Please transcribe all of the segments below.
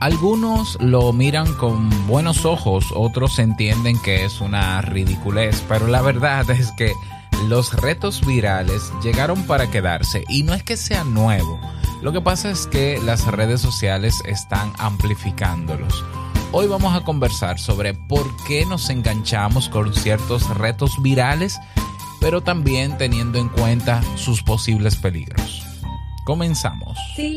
Algunos lo miran con buenos ojos, otros entienden que es una ridiculez, pero la verdad es que los retos virales llegaron para quedarse y no es que sea nuevo. Lo que pasa es que las redes sociales están amplificándolos. Hoy vamos a conversar sobre por qué nos enganchamos con ciertos retos virales, pero también teniendo en cuenta sus posibles peligros. Comenzamos. Si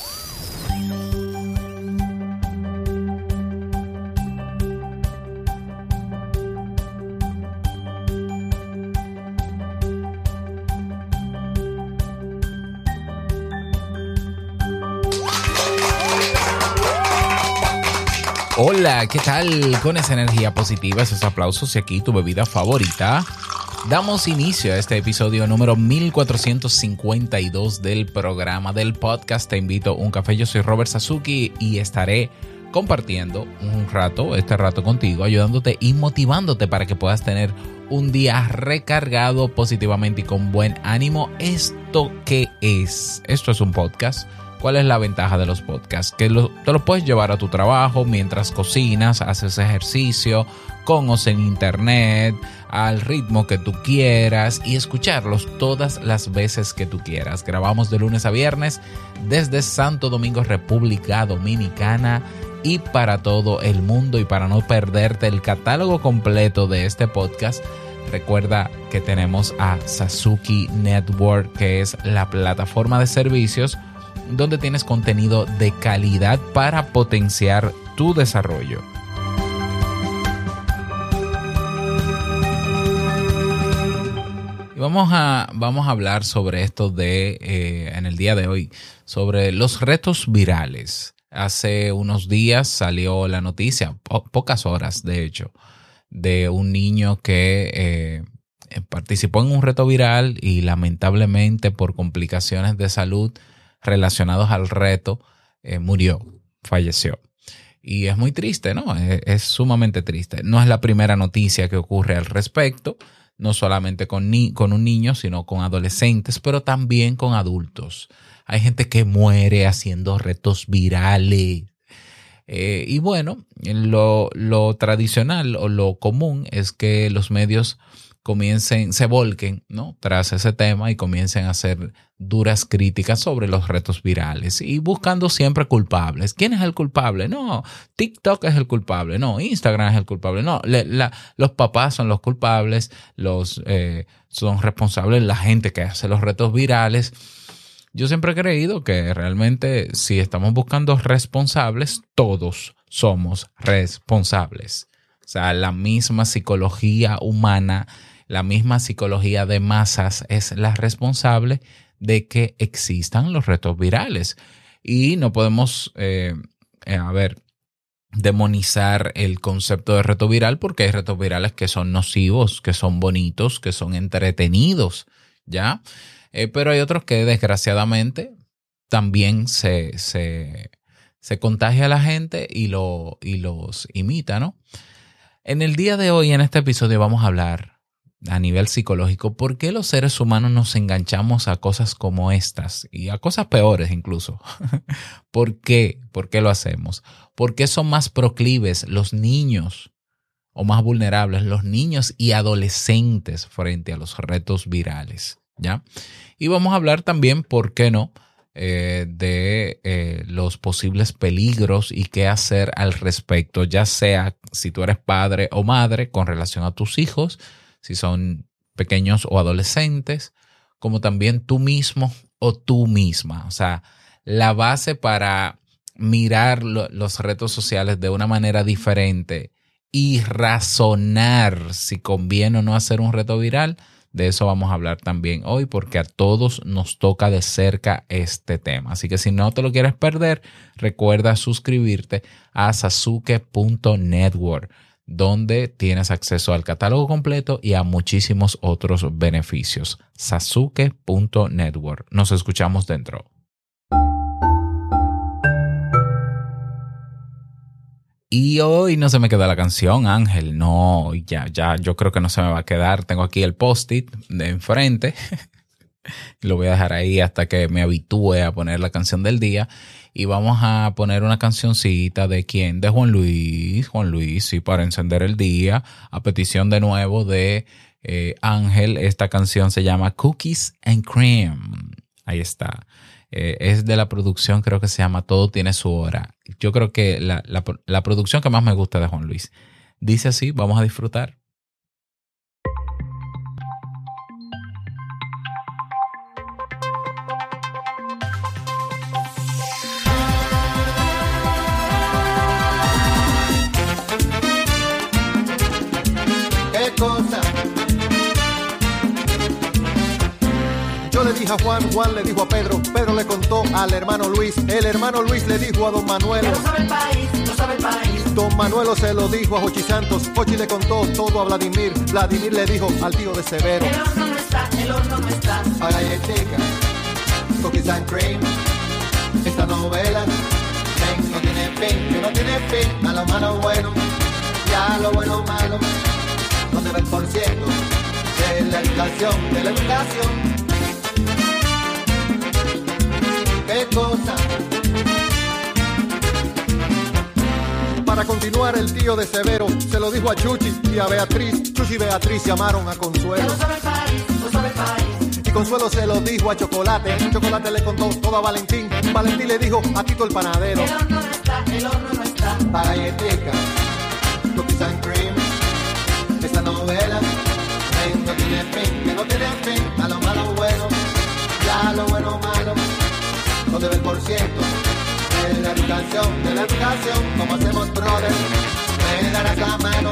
Hola, ¿qué tal? Con esa energía positiva, esos aplausos y aquí tu bebida favorita. Damos inicio a este episodio número 1452 del programa del podcast Te invito a un café. Yo soy Robert Sasuki y estaré compartiendo un rato, este rato contigo, ayudándote y motivándote para que puedas tener un día recargado positivamente y con buen ánimo. ¿Esto qué es? Esto es un podcast. ¿Cuál es la ventaja de los podcasts? Que lo- te lo puedes llevar a tu trabajo mientras cocinas, haces ejercicio, con o sin internet, al ritmo que tú quieras y escucharlos todas las veces que tú quieras. Grabamos de lunes a viernes desde Santo Domingo, República Dominicana y para todo el mundo y para no perderte el catálogo completo de este podcast. Recuerda que tenemos a Sasuki Network, que es la plataforma de servicios donde tienes contenido de calidad para potenciar tu desarrollo. Vamos a, vamos a hablar sobre esto de, eh, en el día de hoy, sobre los retos virales. Hace unos días salió la noticia, po- pocas horas de hecho, de un niño que eh, participó en un reto viral y lamentablemente por complicaciones de salud relacionados al reto eh, murió, falleció. Y es muy triste, ¿no? Es, es sumamente triste. No es la primera noticia que ocurre al respecto, no solamente con, ni con un niño, sino con adolescentes, pero también con adultos. Hay gente que muere haciendo retos virales. Eh, y bueno, lo, lo tradicional o lo común es que los medios comiencen, se volquen, ¿no? Tras ese tema y comiencen a hacer duras críticas sobre los retos virales y buscando siempre culpables. ¿Quién es el culpable? No, TikTok es el culpable, no, Instagram es el culpable, no, los papás son los culpables, los eh, son responsables la gente que hace los retos virales. Yo siempre he creído que realmente si estamos buscando responsables, todos somos responsables. O sea, la misma psicología humana, la misma psicología de masas es la responsable de que existan los retos virales. Y no podemos, eh, eh, a ver, demonizar el concepto de reto viral porque hay retos virales que son nocivos, que son bonitos, que son entretenidos, ¿ya? Eh, pero hay otros que desgraciadamente también se, se, se contagia a la gente y, lo, y los imita, ¿no? En el día de hoy, en este episodio, vamos a hablar a nivel psicológico por qué los seres humanos nos enganchamos a cosas como estas y a cosas peores incluso. ¿Por qué? ¿Por qué lo hacemos? ¿Por qué son más proclives los niños o más vulnerables los niños y adolescentes frente a los retos virales? ¿Ya? Y vamos a hablar también, ¿por qué no? eh, de eh, los posibles peligros y qué hacer al respecto, ya sea si tú eres padre o madre con relación a tus hijos, si son pequeños o adolescentes, como también tú mismo o tú misma. O sea, la base para mirar lo- los retos sociales de una manera diferente y razonar si conviene o no hacer un reto viral. De eso vamos a hablar también hoy porque a todos nos toca de cerca este tema. Así que si no te lo quieres perder, recuerda suscribirte a sasuke.network donde tienes acceso al catálogo completo y a muchísimos otros beneficios. sasuke.network. Nos escuchamos dentro. Y hoy no se me queda la canción, Ángel. No, ya, ya, yo creo que no se me va a quedar. Tengo aquí el post-it de enfrente. Lo voy a dejar ahí hasta que me habitúe a poner la canción del día. Y vamos a poner una cancioncita de quién? De Juan Luis. Juan Luis, sí, para encender el día. A petición de nuevo de eh, Ángel. Esta canción se llama Cookies and Cream. Ahí está. Eh, es de la producción, creo que se llama Todo tiene su hora. Yo creo que la, la, la producción que más me gusta de Juan Luis. Dice así, vamos a disfrutar. Le dije a Juan, Juan le dijo a Pedro, Pedro le contó al hermano Luis, el hermano Luis le dijo a don Manuel. No sabe el país, no sabe el país. Don Manuelo se lo dijo a Jochi Santos, Jochi le contó todo a Vladimir, Vladimir le dijo al tío de Severo. El horno no está, el horno no está. Para galletica, cookies and cream, esta novela, ven, no tiene fin, que no tiene fin, a lo malo bueno, y a lo bueno malo, no debe el por ciento, de la educación, de la educación. Cosa? Para continuar, el tío de Severo se lo dijo a Chuchi y a Beatriz. Chuchi y Beatriz llamaron a Consuelo. no sabe el país, no sabe el país. Y Consuelo se lo dijo a Chocolate. Chocolate le contó todo a Valentín. Valentín le dijo a Tito el panadero. El horno no está, el horno no está. Para de la educación, de la educación. Como hacemos, brother, me darás la mano,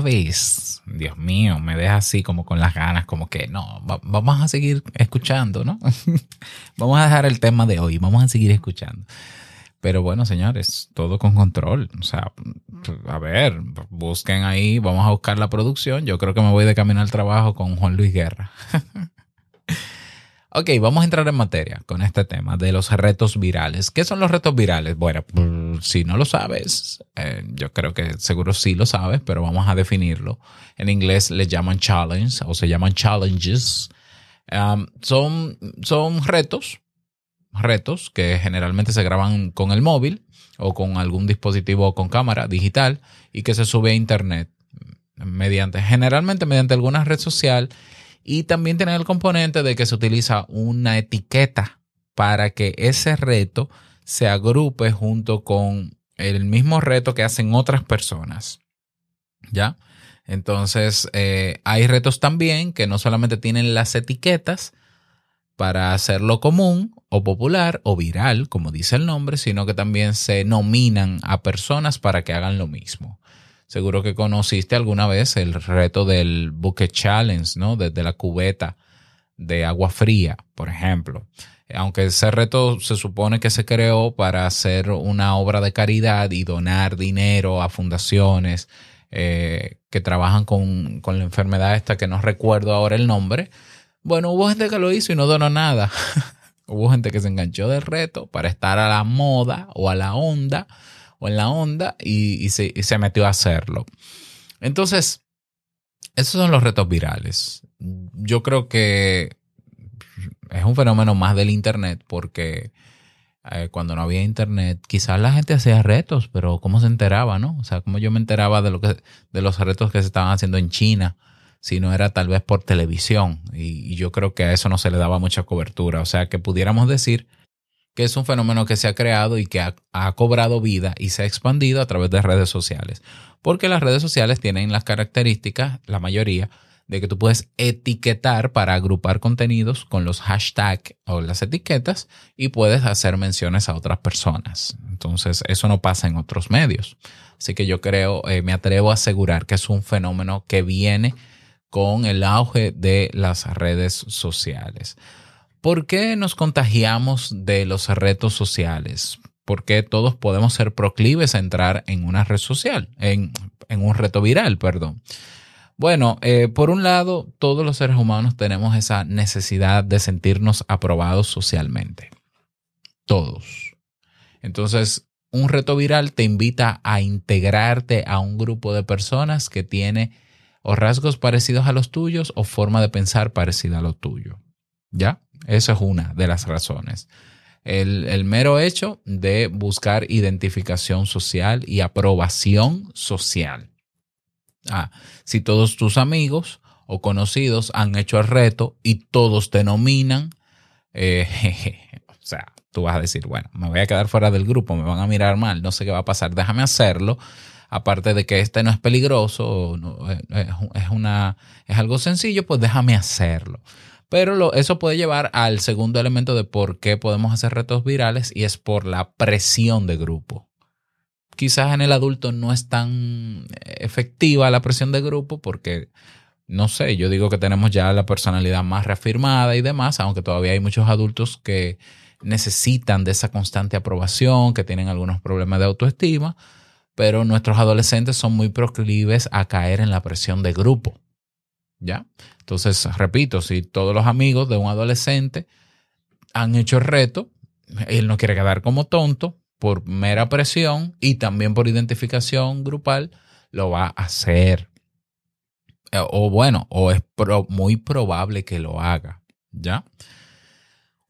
acabes. Dios mío, me deja así como con las ganas, como que no, va- vamos a seguir escuchando, ¿no? vamos a dejar el tema de hoy, vamos a seguir escuchando. Pero bueno, señores, todo con control. O sea, a ver, busquen ahí, vamos a buscar la producción. Yo creo que me voy de camino al trabajo con Juan Luis Guerra. Ok, vamos a entrar en materia con este tema de los retos virales. ¿Qué son los retos virales? Bueno, pues, si no lo sabes, eh, yo creo que seguro sí lo sabes, pero vamos a definirlo. En inglés le llaman challenge o se llaman challenges. Son, son retos, retos que generalmente se graban con el móvil o con algún dispositivo con cámara digital y que se sube a internet mediante, generalmente mediante alguna red social y también tiene el componente de que se utiliza una etiqueta para que ese reto se agrupe junto con el mismo reto que hacen otras personas. ¿Ya? Entonces, eh, hay retos también que no solamente tienen las etiquetas para hacerlo común o popular o viral, como dice el nombre, sino que también se nominan a personas para que hagan lo mismo. Seguro que conociste alguna vez el reto del Bucket Challenge, ¿no? Desde la cubeta de agua fría, por ejemplo. Aunque ese reto se supone que se creó para hacer una obra de caridad y donar dinero a fundaciones eh, que trabajan con, con la enfermedad esta que no recuerdo ahora el nombre. Bueno, hubo gente que lo hizo y no donó nada. hubo gente que se enganchó del reto para estar a la moda o a la onda o en la onda y, se, metió a hacerlo. Entonces, esos son los retos virales. Yo creo que es un fenómeno más del Internet porque eh, cuando no había Internet, quizás la gente hacía retos, pero ¿cómo se enteraba, no? O sea, ¿cómo yo me enteraba de, lo de los retos que se estaban haciendo en China? Si no era tal vez por televisión. Y yo creo que a eso no se le daba mucha cobertura. O sea, que pudiéramos decir que es un fenómeno que se ha creado y que ha, cobrado vida y se ha expandido a través de redes sociales. Porque las redes sociales tienen las características, la mayoría, de que tú puedes etiquetar para agrupar contenidos con los hashtags o las etiquetas y puedes hacer menciones a otras personas. Entonces, eso no pasa en otros medios. Así que yo creo, eh, me atrevo a asegurar que es un fenómeno que viene con el auge de las redes sociales. ¿Por qué nos contagiamos de los retos sociales? ¿Por qué todos podemos ser proclives a entrar en una red social, en, un reto viral, perdón? Bueno, eh, por un lado, todos los seres humanos tenemos esa necesidad de sentirnos aprobados socialmente. Todos. Entonces, un reto viral te invita a integrarte a un grupo de personas que tiene o rasgos parecidos a los tuyos o forma de pensar parecida a lo tuyo. ¿Ya? Esa es una de las razones. El, el, mero hecho de buscar identificación social y aprobación social. Ah, si todos tus amigos o conocidos han hecho el reto y todos te nominan, eh, o sea, tú vas a decir, bueno, me voy a quedar fuera del grupo, me van a mirar mal, no sé qué va a pasar, déjame hacerlo. Aparte de que este no es peligroso, no, es, es, una, es algo sencillo, pues déjame hacerlo. Pero eso puede llevar al segundo elemento de por qué podemos hacer retos virales y es por la presión de grupo. Quizás en el adulto no es tan efectiva la presión de grupo porque, no sé, yo digo que tenemos ya la personalidad más reafirmada y demás, aunque todavía hay muchos adultos que necesitan de esa constante aprobación, que tienen algunos problemas de autoestima, pero nuestros adolescentes son muy proclives a caer en la presión de grupo. ¿Ya? Entonces, repito, si todos los amigos de un adolescente han hecho el reto, él no quiere quedar como tonto por mera presión y también por identificación grupal, lo va a hacer. O bueno, o es muy probable que lo haga. ¿Ya?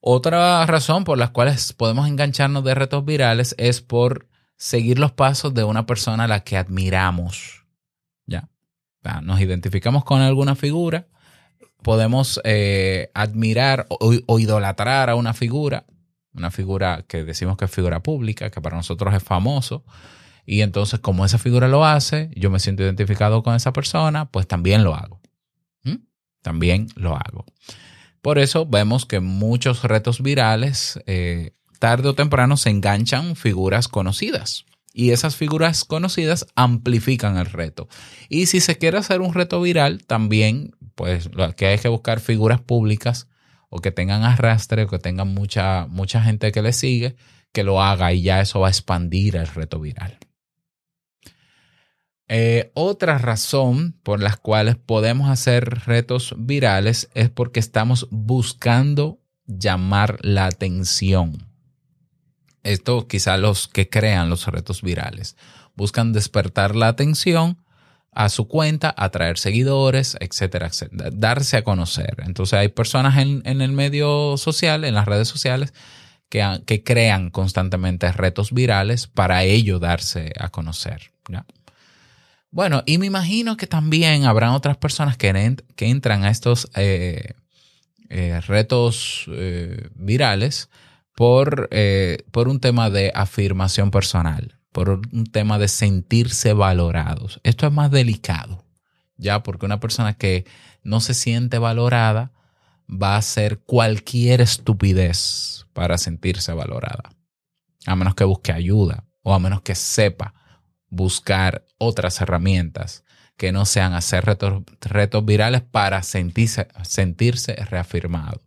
Otra razón por las cuales podemos engancharnos de retos virales es por seguir los pasos de una persona a la que admiramos. Nos identificamos con alguna figura, podemos eh, admirar o, o, idolatrar a una figura, una figura que decimos que es figura pública, que para nosotros es famoso, y entonces como esa figura lo hace, yo me siento identificado con esa persona, pues también lo hago. ¿Mm? También lo hago. Por eso vemos que muchos retos virales, eh, tarde o temprano, se enganchan figuras conocidas. Y esas figuras conocidas amplifican el reto. Y si se quiere hacer un reto viral, también, pues lo que hay que buscar figuras públicas o que tengan arrastre o que tengan mucha, mucha gente que le sigue, que lo haga y ya eso va a expandir el reto viral. Eh, otra razón por las cuales podemos hacer retos virales es porque estamos buscando llamar la atención. Esto quizá los que crean los retos virales buscan despertar la atención a su cuenta, atraer seguidores, etcétera, etcétera, darse a conocer. Entonces hay personas en, en el medio social, en las redes sociales, que, que crean constantemente retos virales para ello darse a conocer. Bueno, y me imagino que también habrán otras personas que, en- que entran a estos eh, eh, retos eh, virales por, eh, por un tema de afirmación personal, por un tema de sentirse valorados. Esto es más delicado, ya, porque una persona que no se siente valorada va a hacer cualquier estupidez para sentirse valorada, a menos que busque ayuda o a menos que sepa buscar otras herramientas que no sean hacer retos, retos virales para sentirse, sentirse reafirmado.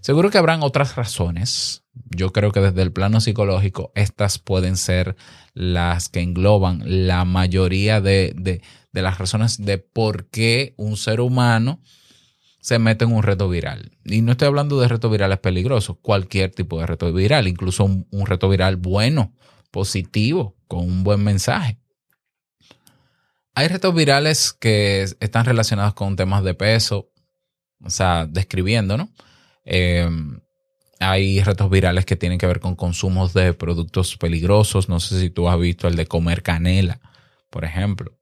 Seguro que habrán otras razones. Yo creo que desde el plano psicológico estas pueden ser las que engloban la mayoría de, de- las razones de por qué un ser humano se mete en un reto viral. Y no estoy hablando de retos virales peligrosos, cualquier tipo de reto viral, incluso un reto viral bueno, positivo, con un buen mensaje. Hay retos virales que están relacionados con temas de peso, o sea, describiendo, ¿no? Eh, hay retos virales que tienen que ver con consumos de productos peligrosos. No sé si tú has visto el de comer canela, por ejemplo.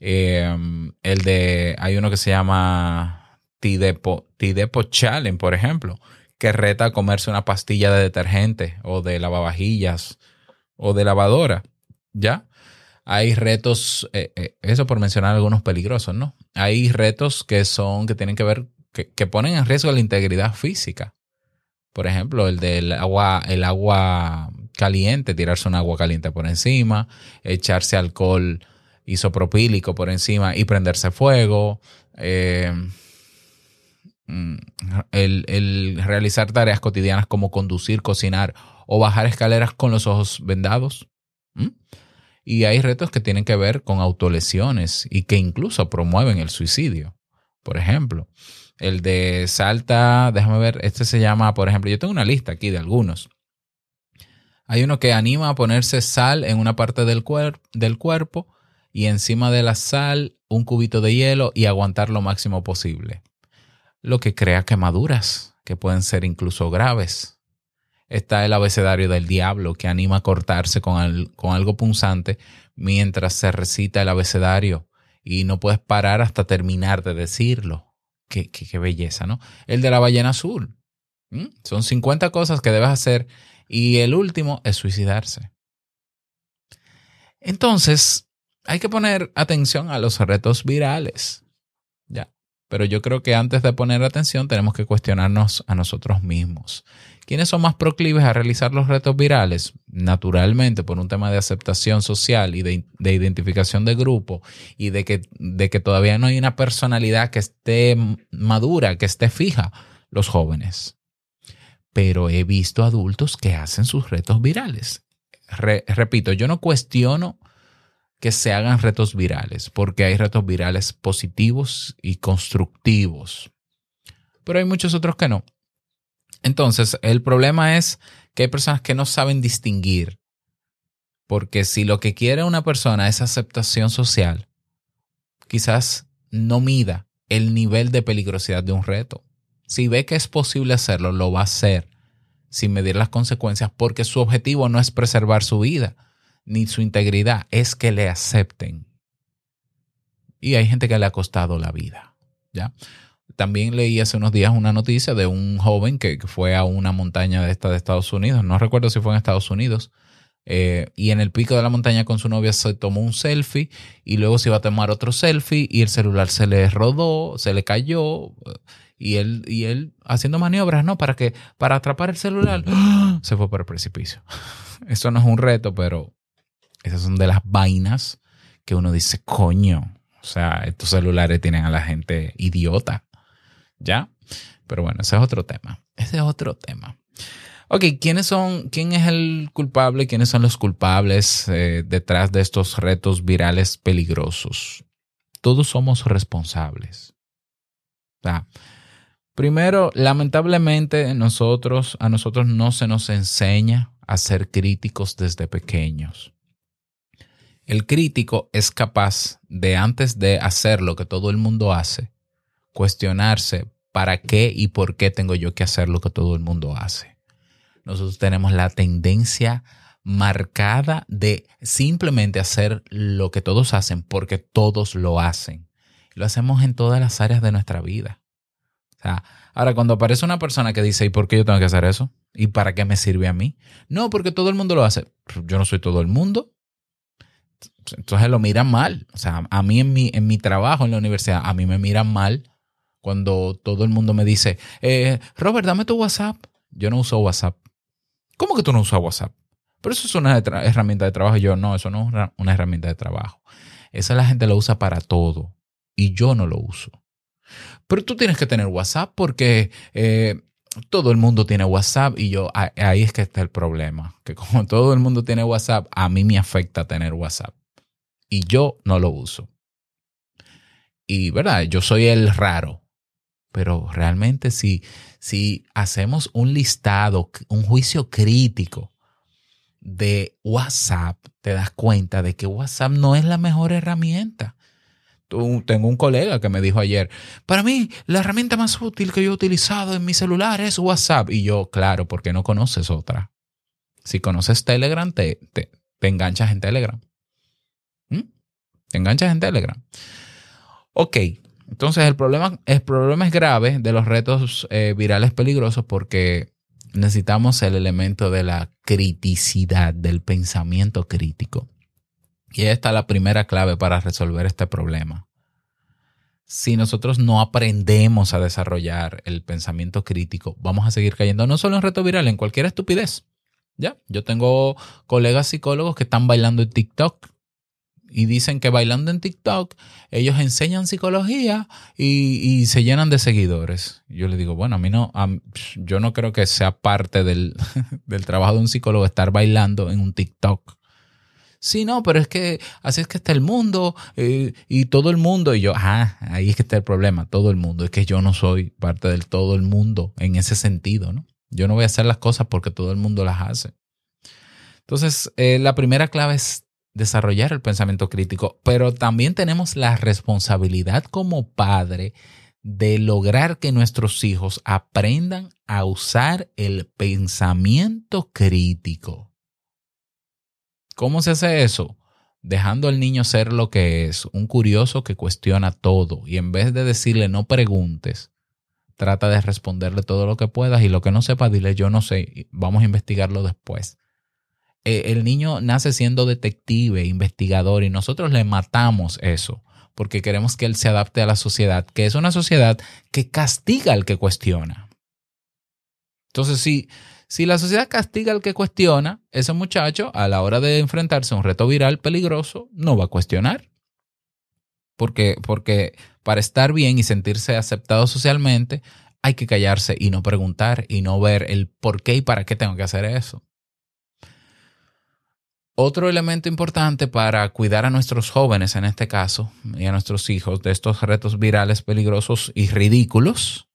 Eh, el de, hay uno que se llama Tidepo, Tidepo Challenge, por ejemplo, que reta a comerse una pastilla de detergente o de lavavajillas o de lavadora. ¿Ya? Hay retos, eh, eh, eso por mencionar algunos peligrosos, ¿no? Hay retos que son, que tienen que ver, que, ponen en riesgo la integridad física. Por ejemplo, el del agua, el agua caliente, tirarse un agua caliente por encima, echarse alcohol isopropílico por encima y prenderse fuego. eh, mm, el, realizar tareas cotidianas como conducir, cocinar o bajar escaleras con los ojos vendados. Y hay retos que tienen que ver con autolesiones y que incluso promueven el suicidio. Por ejemplo, el de salta, déjame ver, este se llama, por ejemplo, yo tengo una lista aquí de algunos. Hay uno que anima a ponerse sal en una parte del, cuer- del cuerpo y encima de la sal un cubito de hielo y aguantar lo máximo posible. Lo que crea quemaduras, que pueden ser incluso graves. Está el abecedario del diablo, que anima a cortarse con, al- con algo punzante mientras se recita el abecedario y no puedes parar hasta terminar de decirlo. Qué, qué- belleza, ¿no? El de la ballena azul. Son 50 cosas que debes hacer y el último es suicidarse. Entonces, hay que poner atención a los retos virales. Ya. Pero yo creo que antes de poner atención tenemos que cuestionarnos a nosotros mismos. ¿Quiénes son más proclives a realizar los retos virales? Naturalmente, por un tema de aceptación social y de, de identificación de grupo y de que, todavía no hay una personalidad que esté madura, que esté fija, los jóvenes. Pero he visto adultos que hacen sus retos virales. Re- repito, yo no cuestiono que se hagan retos virales, porque hay retos virales positivos y constructivos. Pero hay muchos otros que no. Entonces, el problema es que hay personas que no saben distinguir, porque si lo que quiere una persona es aceptación social, quizás no mida el nivel de peligrosidad de un reto. Si ve que es posible hacerlo, lo va a hacer sin medir las consecuencias, porque su objetivo no es preservar su vida ni su integridad, es que le acepten. Y hay gente que le ha costado la vida. ¿ya? También leí hace unos días una noticia de un joven que, fue a una montaña de esta de Estados Unidos, no recuerdo si fue en Estados Unidos, eh, y en el pico de la montaña con su novia se tomó un selfie y luego se iba a tomar otro selfie y el celular se le rodó, se le cayó y él, y él haciendo maniobras, ¿no? Para que, para atrapar el celular, se fue por el precipicio. Eso no es un reto, pero esas son de las vainas que uno dice, coño, o sea, estos celulares tienen a la gente idiota, ¿ya? Pero bueno, ese es otro tema. Ese es otro tema. Ok, ¿quiénes son, quién es el culpable, quiénes son los culpables eh, detrás de estos retos virales peligrosos? Todos somos responsables. Primero, lamentablemente nosotros, a nosotros no se nos enseña a ser críticos desde pequeños. El crítico es capaz de antes de hacer lo que todo el mundo hace, cuestionarse para qué y por qué tengo yo que hacer lo que todo el mundo hace. Nosotros tenemos la tendencia marcada de simplemente hacer lo que todos hacen porque todos lo hacen. Lo hacemos en todas las áreas de nuestra vida. Ahora cuando aparece una persona que dice, ¿y por qué yo tengo que hacer eso? ¿Y para qué me sirve a mí? No, porque todo el mundo lo hace. Yo no soy todo el mundo. Entonces lo miran mal. O sea, a mí en mi, en mi trabajo en la universidad, a mí me miran mal cuando todo el mundo me dice, eh, Robert, dame tu WhatsApp. Yo no uso WhatsApp. ¿Cómo que tú no usas WhatsApp? Pero eso es una herramienta de trabajo. Yo, no, eso no es una- herramienta de trabajo. Esa la gente lo usa para todo. Y yo no lo uso. Pero tú tienes que tener WhatsApp porque eh, todo el mundo tiene WhatsApp y yo, ahí es que está el problema. Que como todo el mundo tiene WhatsApp, a mí me afecta tener WhatsApp. Y yo no lo uso. Y, ¿verdad? Yo soy el raro. Pero realmente si, si hacemos un listado, un juicio crítico de WhatsApp, te das cuenta de que WhatsApp no es la mejor herramienta. Tengo un colega que me dijo ayer, para mí la herramienta más útil que yo he utilizado en mi celular es WhatsApp. Y yo, claro, porque no conoces otra. Si conoces Telegram, te, te, te enganchas en Telegram. ¿Mm? Te enganchas en Telegram. Ok, entonces el problema, el problema es grave de los retos eh, virales peligrosos porque necesitamos el elemento de la criticidad, del pensamiento crítico. Y esta es la primera clave para resolver este problema. Si nosotros no aprendemos a desarrollar el pensamiento crítico, vamos a seguir cayendo no solo en reto viral, en cualquier estupidez. ¿Ya? Yo tengo colegas psicólogos que están bailando en TikTok y dicen que bailando en TikTok ellos enseñan psicología y, y se llenan de seguidores. Yo le digo, bueno, a mí no, yo no creo que sea parte del, del trabajo de un psicólogo estar bailando en un TikTok. Sí, no, pero es que así es que está el mundo eh, y todo el mundo. Y yo, ajá, ahí es que está el problema, todo el mundo. Es que yo no soy parte del todo el mundo en ese sentido, ¿no? Yo no voy a hacer las cosas porque todo el mundo las hace. Entonces, eh, la primera clave es desarrollar el pensamiento crítico, pero también tenemos la responsabilidad como padre de lograr que nuestros hijos aprendan a usar el pensamiento crítico. ¿Cómo se hace eso? Dejando al niño ser lo que es, un curioso que cuestiona todo y en vez de decirle no preguntes, trata de responderle todo lo que puedas y lo que no sepa, dile yo no sé, vamos a investigarlo después. Eh, el niño nace siendo detective, investigador y nosotros le matamos eso porque queremos que él se adapte a la sociedad, que es una sociedad que castiga al que cuestiona. Entonces, si, si la sociedad castiga al que cuestiona, ese muchacho a la hora de enfrentarse a un reto viral peligroso no va a cuestionar. Porque, porque para estar bien y sentirse aceptado socialmente, hay que callarse y no preguntar y no ver el por qué y para qué tengo que hacer eso. Otro elemento importante para cuidar a nuestros jóvenes en este caso y a nuestros hijos de estos retos virales peligrosos y ridículos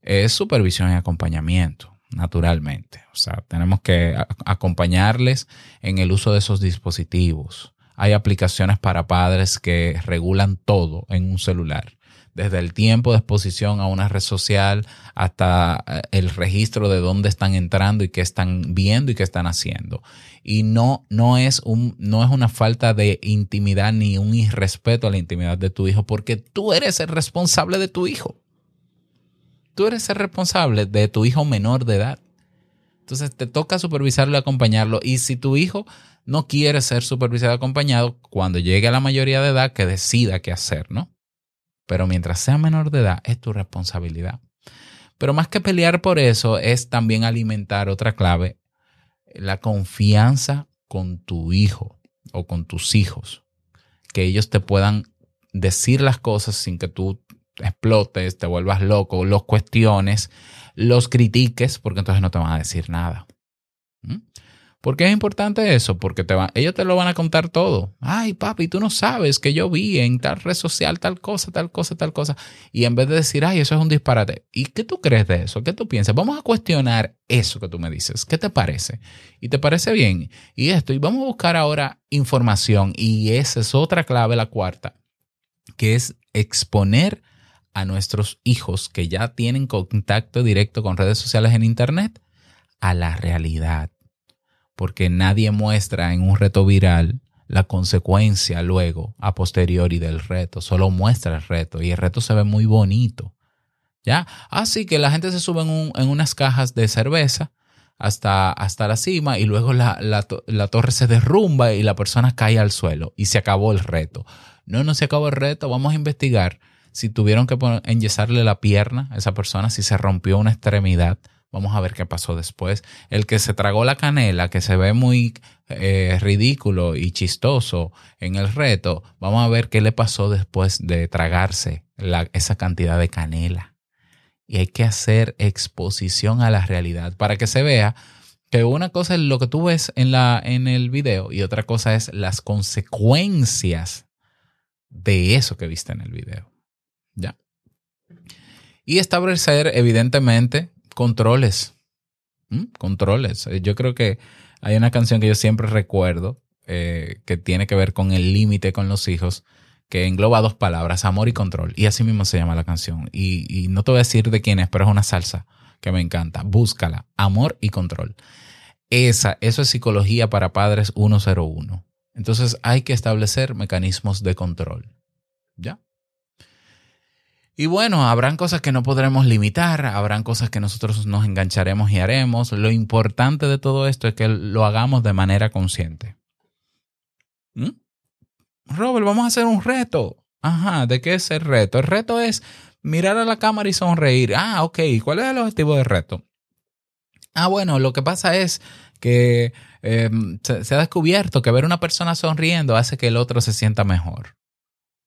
es supervisión y acompañamiento, naturalmente. O sea, tenemos que acompañarles en el uso de esos dispositivos. Hay aplicaciones para padres que regulan todo en un celular, desde el tiempo de exposición a una red social hasta eh, el registro de dónde están entrando y qué están viendo y qué están haciendo. Y no, no, es un, no es una falta de intimidad ni un irrespeto a la intimidad de tu hijo, porque tú eres el responsable de tu hijo. Tú eres el responsable de tu hijo menor de edad. Entonces te toca supervisarlo y acompañarlo. Y si tu hijo no quiere ser supervisado y acompañado, cuando llegue a la mayoría de edad, que decida qué hacer, ¿no? Pero mientras sea menor de edad, es tu responsabilidad. Pero más que pelear por eso, es también alimentar otra clave, la confianza con tu hijo o con tus hijos. Que ellos te puedan decir las cosas sin que tú explotes, te vuelvas loco, los cuestiones, los critiques, porque entonces no te van a decir nada. ¿Mm? ¿Por qué es importante eso? Porque te ellos te lo van a contar todo. Ay, papi, tú no sabes que yo vi en tal red social tal cosa, tal cosa, tal cosa. Y en vez de decir, ay, eso es un disparate. ¿Y qué tú crees de eso? ¿Qué tú piensas? Vamos a cuestionar eso que tú me dices. ¿Qué te parece? ¿Y te parece bien? Y esto, y vamos a buscar ahora información. Y esa es otra clave, la cuarta, que es exponer a nuestros hijos que ya tienen contacto directo con redes sociales en Internet a la realidad porque nadie muestra en un reto viral la consecuencia luego, a posteriori del reto, solo muestra el reto y el reto se ve muy bonito. ¿Ya? Así que la gente se sube en, un- en unas cajas de cerveza hasta, hasta la cima y luego la, la la torre se derrumba y la persona cae al suelo y se acabó el reto. No, no se acabó el reto, vamos a investigar si tuvieron que enyesarle la pierna a esa persona, si se rompió una extremidad, Vamos a ver qué pasó después. El que se tragó la canela, que se ve muy eh, ridículo y chistoso en el reto, vamos a ver qué le pasó después de tragarse esa cantidad de canela. Y hay que hacer exposición a la realidad para que se vea que una cosa es lo que tú ves en, la, en el video y otra cosa es las consecuencias de eso que viste en el video. ¿Ya? Y establecer, evidentemente, controles. ¿Mm? Controles. Eh, Yo creo que hay una canción que yo siempre recuerdo eh, que tiene que ver con el límite con los hijos, que engloba dos palabras, amor y control. Y así mismo se llama la canción. Y, y no te voy a decir de quién es, pero es una salsa que me encanta. Búscala. Amor y control. Esa, eso es psicología para padres 101. Entonces hay que establecer mecanismos de control. ¿Ya? Y bueno, habrán cosas que no podremos limitar, habrán cosas que nosotros nos engancharemos y haremos. Lo importante de todo esto es que lo hagamos de manera consciente. ¿Mm? Robert, vamos a hacer un reto. Ajá, ¿de qué es el reto? El reto es mirar a la cámara y sonreír. Ah, ok. ¿Cuál es el objetivo del reto? Ah, bueno, lo que pasa es que eh, se, se ha descubierto que ver una persona sonriendo hace que el otro se sienta mejor.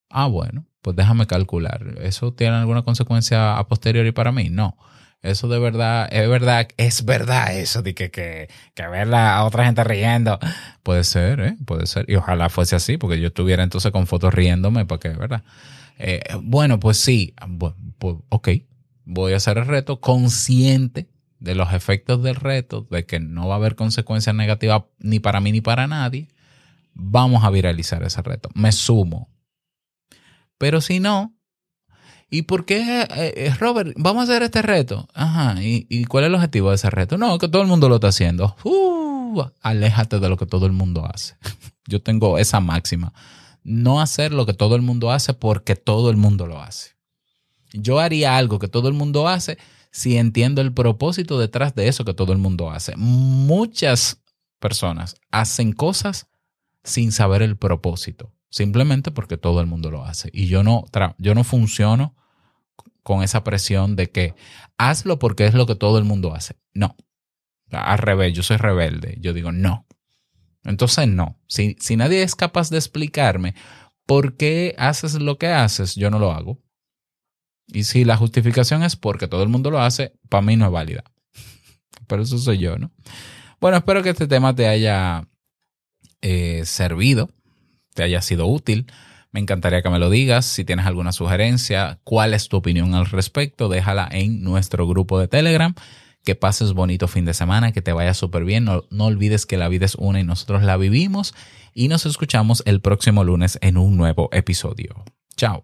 Ah, bueno, pues déjame calcular. ¿Eso tiene alguna consecuencia a posteriori para mí? No. Eso de verdad, es verdad, es verdad eso de que, que, que ver a otra gente riendo. Puede ser, ¿eh? Puede ser. Y ojalá fuese así, porque yo estuviera entonces con fotos riéndome, porque, ¿verdad? Eh, bueno, pues sí, Bu- pues, ok. Voy a hacer el reto consciente de los efectos del reto, de que no va a haber consecuencias negativas ni para mí ni para nadie. Vamos a viralizar ese reto. Me sumo. Pero si no, ¿y por qué, eh, eh, Robert, vamos a hacer este reto? Ajá, ¿y, y cuál es el objetivo de ese reto? No, que todo el mundo lo está haciendo. Uh, aléjate de lo que todo el mundo hace. Yo tengo esa máxima. No hacer lo que todo el mundo hace porque todo el mundo lo hace. Yo haría algo que todo el mundo hace si entiendo el propósito detrás de eso que todo el mundo hace. Muchas personas hacen cosas sin saber el propósito, simplemente porque todo el mundo lo hace. Y yo no, yo no funciono con esa presión de que hazlo porque es lo que todo el mundo hace. No. Al revés, yo soy rebelde. Yo digo no. Entonces no. Si, si nadie es capaz de explicarme por qué haces lo que haces, yo no lo hago. Y si la justificación es porque todo el mundo lo hace, para mí no es válida. Pero eso soy yo, ¿no? Bueno, espero que este tema te haya eh, servido, te haya sido útil. Me encantaría que me lo digas. Si tienes alguna sugerencia, cuál es tu opinión al respecto, déjala en nuestro grupo de Telegram. Que pases bonito fin de semana, que te vaya súper bien. No, no olvides que la vida es una y nosotros la vivimos. Y nos escuchamos el próximo lunes en un nuevo episodio. Chao.